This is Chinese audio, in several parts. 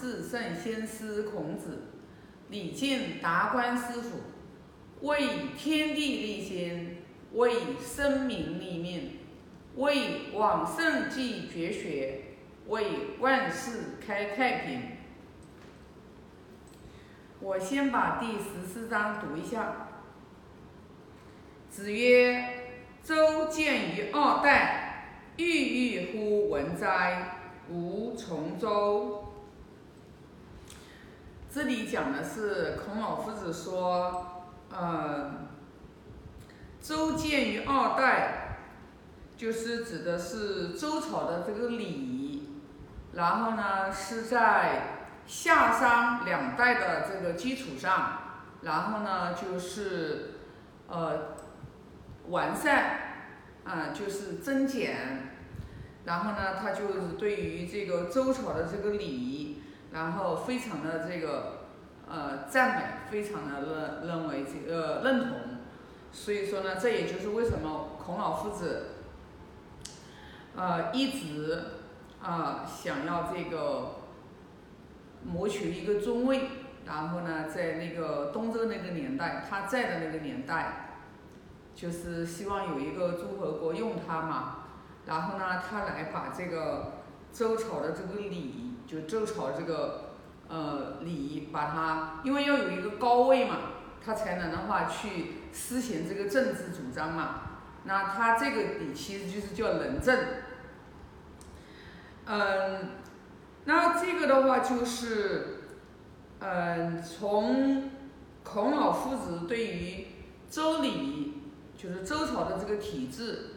至圣先师孔子，礼敬达观师傅，为天地立心，为生民立命，为往圣继绝学，为万世开太平。我先把第十四章读一下。子曰：“周见于二代，郁郁乎文哉！吾从周。”这里讲的是孔老夫子说，呃，周建于二代，就是指的是周朝的这个礼，然后呢是在夏商两代的这个基础上，然后呢就是呃完善，啊就是增减，然后呢他就是对于这个周朝的这个礼。然后非常的这个呃赞美，非常的认认为这个认同，所以说呢，这也就是为什么孔老夫子呃一直啊想要这个谋取一个尊位，然后呢，在那个东周那个年代，他在的那个年代，就是希望有一个诸侯国用他嘛，然后呢，他来把这个周朝的这个礼。就周朝这个呃礼，把它，因为要有一个高位嘛，他才能的话去施行这个政治主张嘛。那他这个礼其实就是叫仁政。嗯，那这个的话就是，嗯，从孔老夫子对于周礼，就是周朝的这个体制，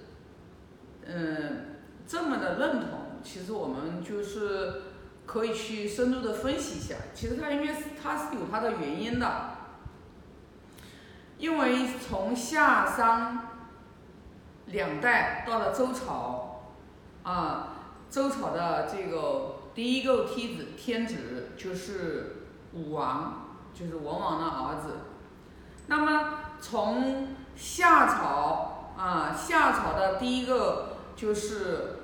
嗯，这么的认同，其实我们就是。可以去深入的分析一下，其实它应该是它是有它的原因的，因为从夏商两代到了周朝，啊，周朝的这个第一个梯子天子就是武王，就是文王的儿子。那么从夏朝啊，夏朝的第一个就是。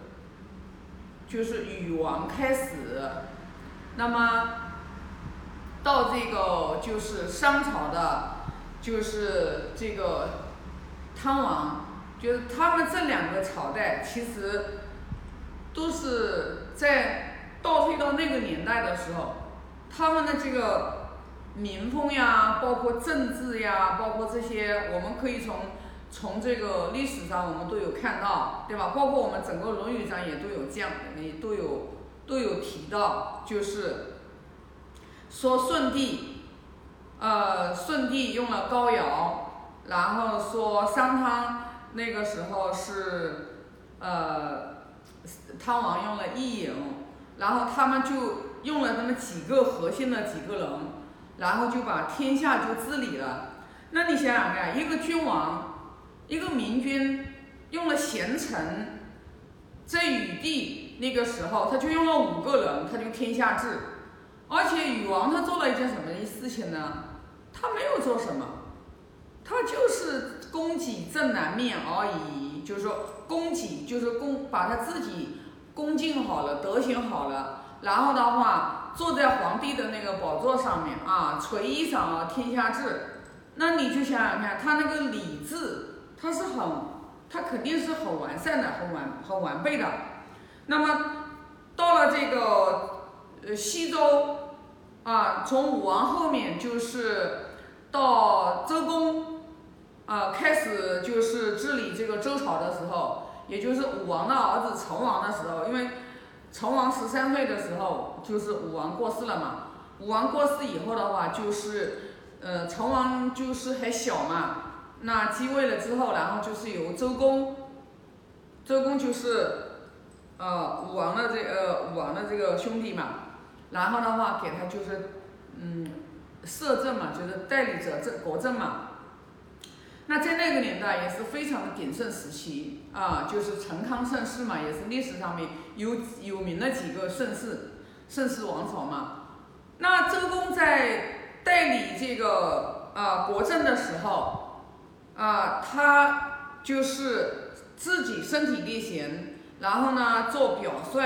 就是禹王开始，那么到这个就是商朝的，就是这个汤王，就是他们这两个朝代其实都是在倒退到那个年代的时候，他们的这个民风呀，包括政治呀，包括这些，我们可以从。从这个历史上，我们都有看到，对吧？包括我们整个《论语》上也都有这样，也都有都有提到，就是说舜帝，呃，舜帝用了膏尧，然后说商汤那个时候是，呃，汤王用了伊尹，然后他们就用了那么几个核心的几个人，然后就把天下就治理了。那你想想看，一个君王。一个明君用了贤臣，在禹帝那个时候，他就用了五个人，他就天下治。而且禹王他做了一件什么事情呢？他没有做什么，他就是供给正南面而已。就是说，供给就是供把他自己恭敬好了，德行好了，然后的话坐在皇帝的那个宝座上面啊，垂衣裳啊，天下治。那你就想想看，他那个礼制。它是很，它肯定是很完善的，很完很完备的。那么到了这个呃西周啊，从武王后面就是到周公啊，开始就是治理这个周朝的时候，也就是武王的儿子成王的时候，因为成王十三岁的时候就是武王过世了嘛。武王过世以后的话，就是呃成王就是还小嘛。那继位了之后，然后就是由周公，周公就是，呃，武王的这呃武王的这个兄弟嘛，然后的话给他就是，嗯，摄政嘛，就是代理者政国政嘛。那在那个年代也是非常的鼎盛时期啊，就是成康盛世嘛，也是历史上面有有名的几个盛世，盛世王朝嘛。那周公在代理这个啊国政的时候。啊，他就是自己身体力行，然后呢做表率，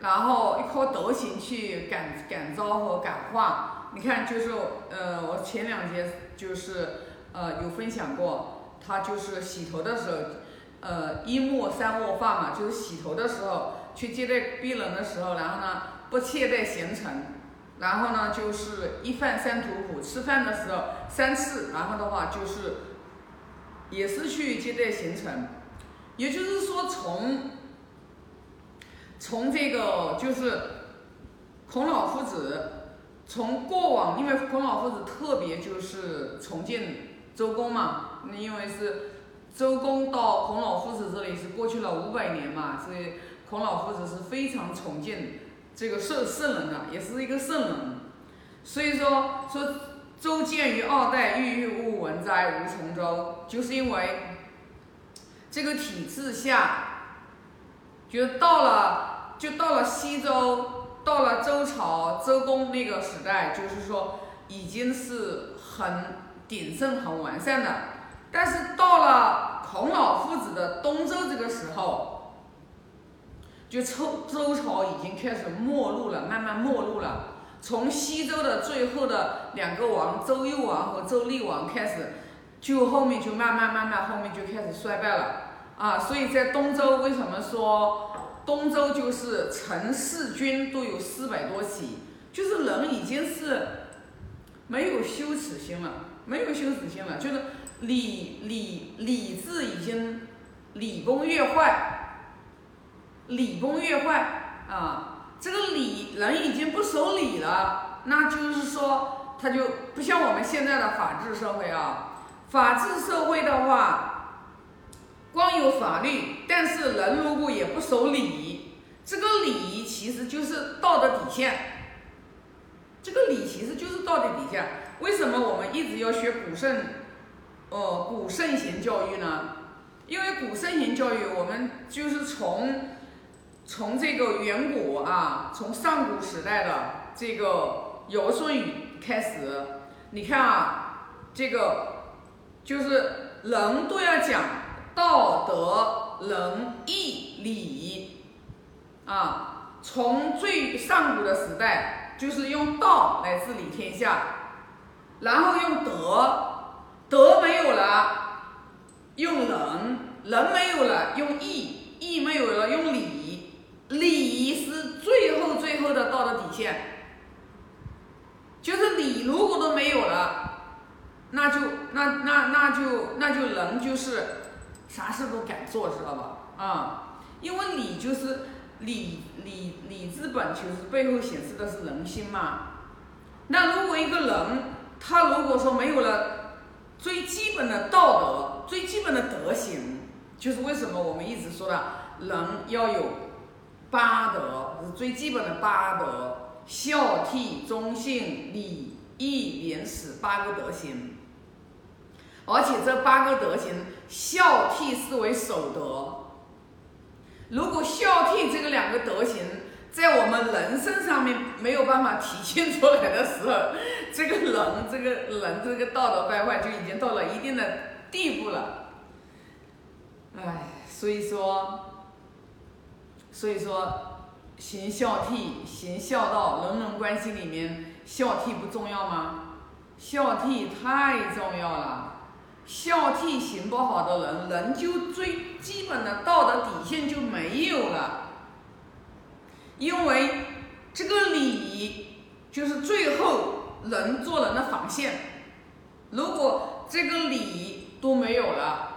然后一颗德行去感感召和感化。你看，就是呃，我前两节就是呃有分享过，他就是洗头的时候，呃一末三卧发嘛，就是洗头的时候去接待病人的时候，然后呢不懈怠闲尘，然后呢就是一饭三吐苦，吃饭的时候三次，然后的话就是也是去接待行程，也就是说从从这个就是孔老夫子从过往，因为孔老夫子特别就是重建周公嘛，那因为是周公到孔老夫子这里是过去了五百年嘛，所以孔老夫子是非常重建这个圣圣人的，也是一个圣人，所以说说周建于二代，郁郁勿闻哉，无从周，就是因为这个体制下，就到了就到了西周。到了周朝周公那个时代，就是说已经是很鼎盛、很完善的。但是到了孔老夫子的东周这个时候，就周周朝已经开始没落了，慢慢没落了。从西周的最后的两个王周幽王和周厉王开始，就后面就慢慢慢慢后面就开始衰败了啊。所以在东周为什么说？东周就是陈氏君都有四百多起，就是人已经是没有羞耻心了，没有羞耻心了，就是礼礼礼制已经礼崩乐坏，礼崩乐坏啊，这个礼人已经不守礼了，那就是说他就不像我们现在的法治社会啊，法治社会的话。光有法律，但是人如果也不守礼，这个礼其实就是道德底线。这个礼其实就是道德底线。为什么我们一直要学古圣，呃，古圣贤教育呢？因为古圣贤教育，我们就是从从这个远古啊，从上古时代的这个尧舜禹开始，你看啊，这个就是人都要讲。道德、仁义、礼，啊，从最上古的时代就是用道来治理天下，然后用德，德没有了，用仁，仁没有了，用义，义没有了，用礼，礼仪是最后最后的道德底线，就是礼如果都没有了，那就那那那就那就人就是。啥事都敢做，知道吧？啊，因为礼就是礼礼礼之本，就是背后显示的是人心嘛。那如果一个人他如果说没有了最基本的道德、最基本的德行，就是为什么我们一直说的人要有八德，是最基本的八德：孝悌忠信礼义廉耻八个德行。而且这八个德行，孝悌是为首德。如果孝悌这个两个德行在我们人身上面没有办法体现出来的时候，这个人这个人这个道德败坏就已经到了一定的地步了。哎，所以说，所以说行孝悌、行孝道，人人关系里面孝悌不重要吗？孝悌太重要了。孝悌行不好的人，人就最基本的道德底线就没有了，因为这个礼就是最后人做人的防线。如果这个礼都没有了，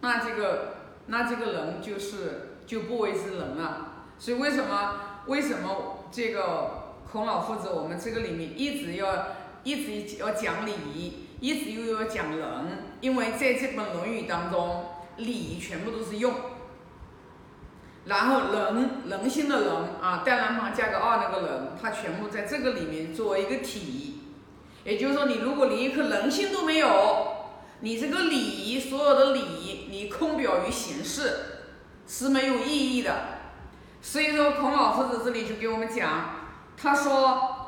那这个那这个人就是就不为之人了。所以为什么为什么这个孔老夫子我们这个里面一直要？一直要讲礼仪，一直又要讲人，因为在这本《论语》当中，礼全部都是用，然后人人心的人啊，单人旁加个二那个人，他全部在这个里面作为一个体。也就是说，你如果连一颗人心都没有，你这个礼仪所有的礼仪，空表于形式是没有意义的。所以说，孔老夫子这里就给我们讲，他说。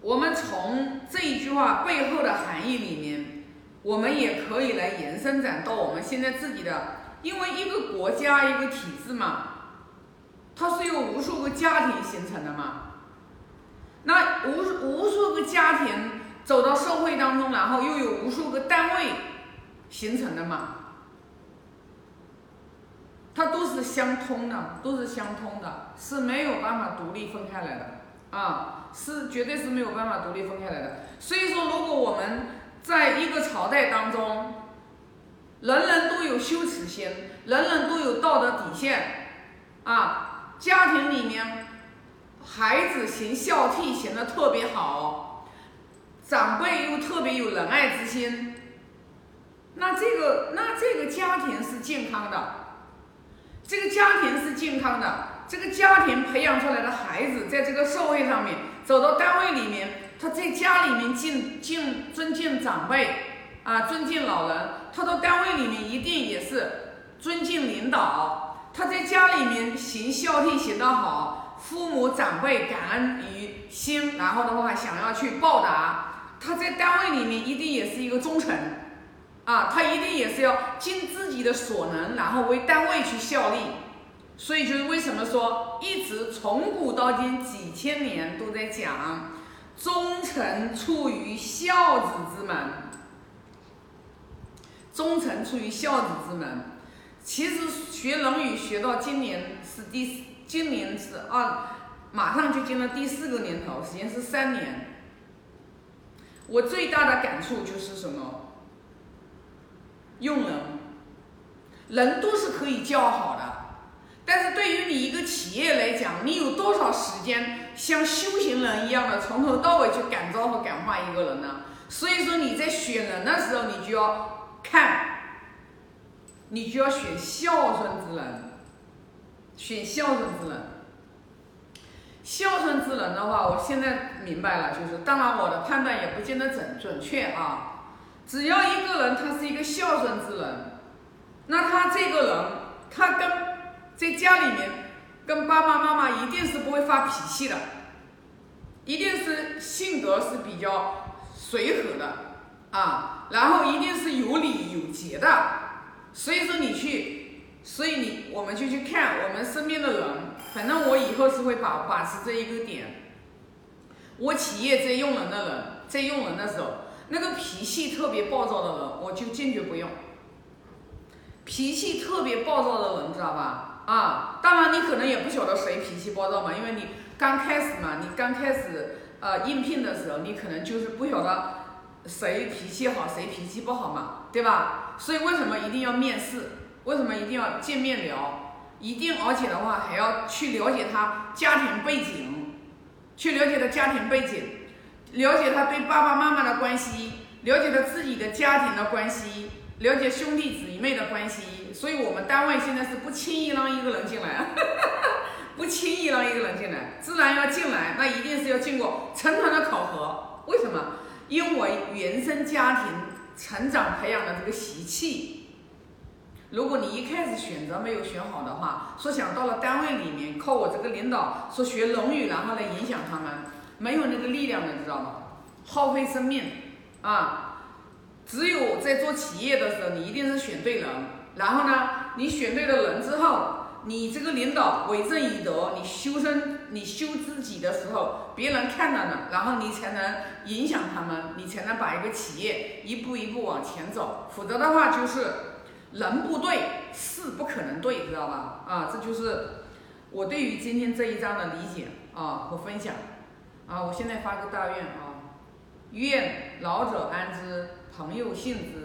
我们从这一句话背后的含义里面，我们也可以来延伸展到我们现在自己的，因为一个国家一个体制嘛，它是由无数个家庭形成的嘛。那无无数个家庭走到社会当中，然后又有无数个单位形成的嘛。它都是相通的，都是相通的，是没有办法独立分开来的啊，是绝对是没有办法独立分开来的。所以说，如果我们在一个朝代当中，人人都有羞耻心，人人都有道德底线啊，家庭里面孩子行孝悌行的特别好，长辈又特别有仁爱之心，那这个那这个家庭是健康的。这个家庭是健康的，这个家庭培养出来的孩子，在这个社会上面，走到单位里面，他在家里面敬敬尊敬长辈啊，尊敬老人；他到单位里面一定也是尊敬领导。他在家里面行孝悌行得好，父母长辈感恩于心，然后的话想要去报答。他在单位里面一定也是一个忠臣。啊，他一定也是要尽自己的所能，然后为单位去效力。所以就是为什么说一直从古到今几千年都在讲忠臣出于孝子之门，忠臣出于孝子之门。其实学《论语》学到今年是第，今年是二，马上就进了第四个年头，时间是三年。我最大的感触就是什么？用人，人都是可以教好的，但是对于你一个企业来讲，你有多少时间像修行人一样的从头到尾去感召和感化一个人呢？所以说你在选人的时候，你就要看，你就要选孝顺之人，选孝顺之人。孝顺之人的话，我现在明白了，就是当然我的判断也不见得准准确啊。只要一个人他是一个孝顺之人，那他这个人他跟在家里面跟爸爸妈妈一定是不会发脾气的，一定是性格是比较随和的啊，然后一定是有礼有节的。所以说你去，所以你我们就去看我们身边的人，反正我以后是会把把持这一个点。我企业在用人的人，在用人的时候。那个脾气特别暴躁的人，我就坚决不用。脾气特别暴躁的人，知道吧？啊，当然你可能也不晓得谁脾气暴躁嘛，因为你刚开始嘛，你刚开始呃应聘的时候，你可能就是不晓得谁脾气好，谁脾气不好嘛，对吧？所以为什么一定要面试？为什么一定要见面聊？一定而且的话还要去了解他家庭背景，去了解他家庭背景。了解他对爸爸妈妈的关系，了解他自己的家庭的关系，了解兄弟姊妹的关系。所以，我们单位现在是不轻易让一个人进来，不轻易让一个人进来。自然要进来，那一定是要经过层层的考核。为什么？因为原生家庭成长培养的这个习气，如果你一开始选择没有选好的话，说想到了单位里面靠我这个领导说学《论语》，然后来影响他们。没有那个力量的，知道吗？耗费生命啊！只有在做企业的时候，你一定是选对人。然后呢，你选对了人之后，你这个领导为正以德，你修身，你修自己的时候，别人看到了，然后你才能影响他们，你才能把一个企业一步一步往前走。否则的话，就是人不对，事不可能对，知道吧？啊，这就是我对于今天这一章的理解啊和分享。啊，我现在发个大愿啊，愿老者安之，朋友信之。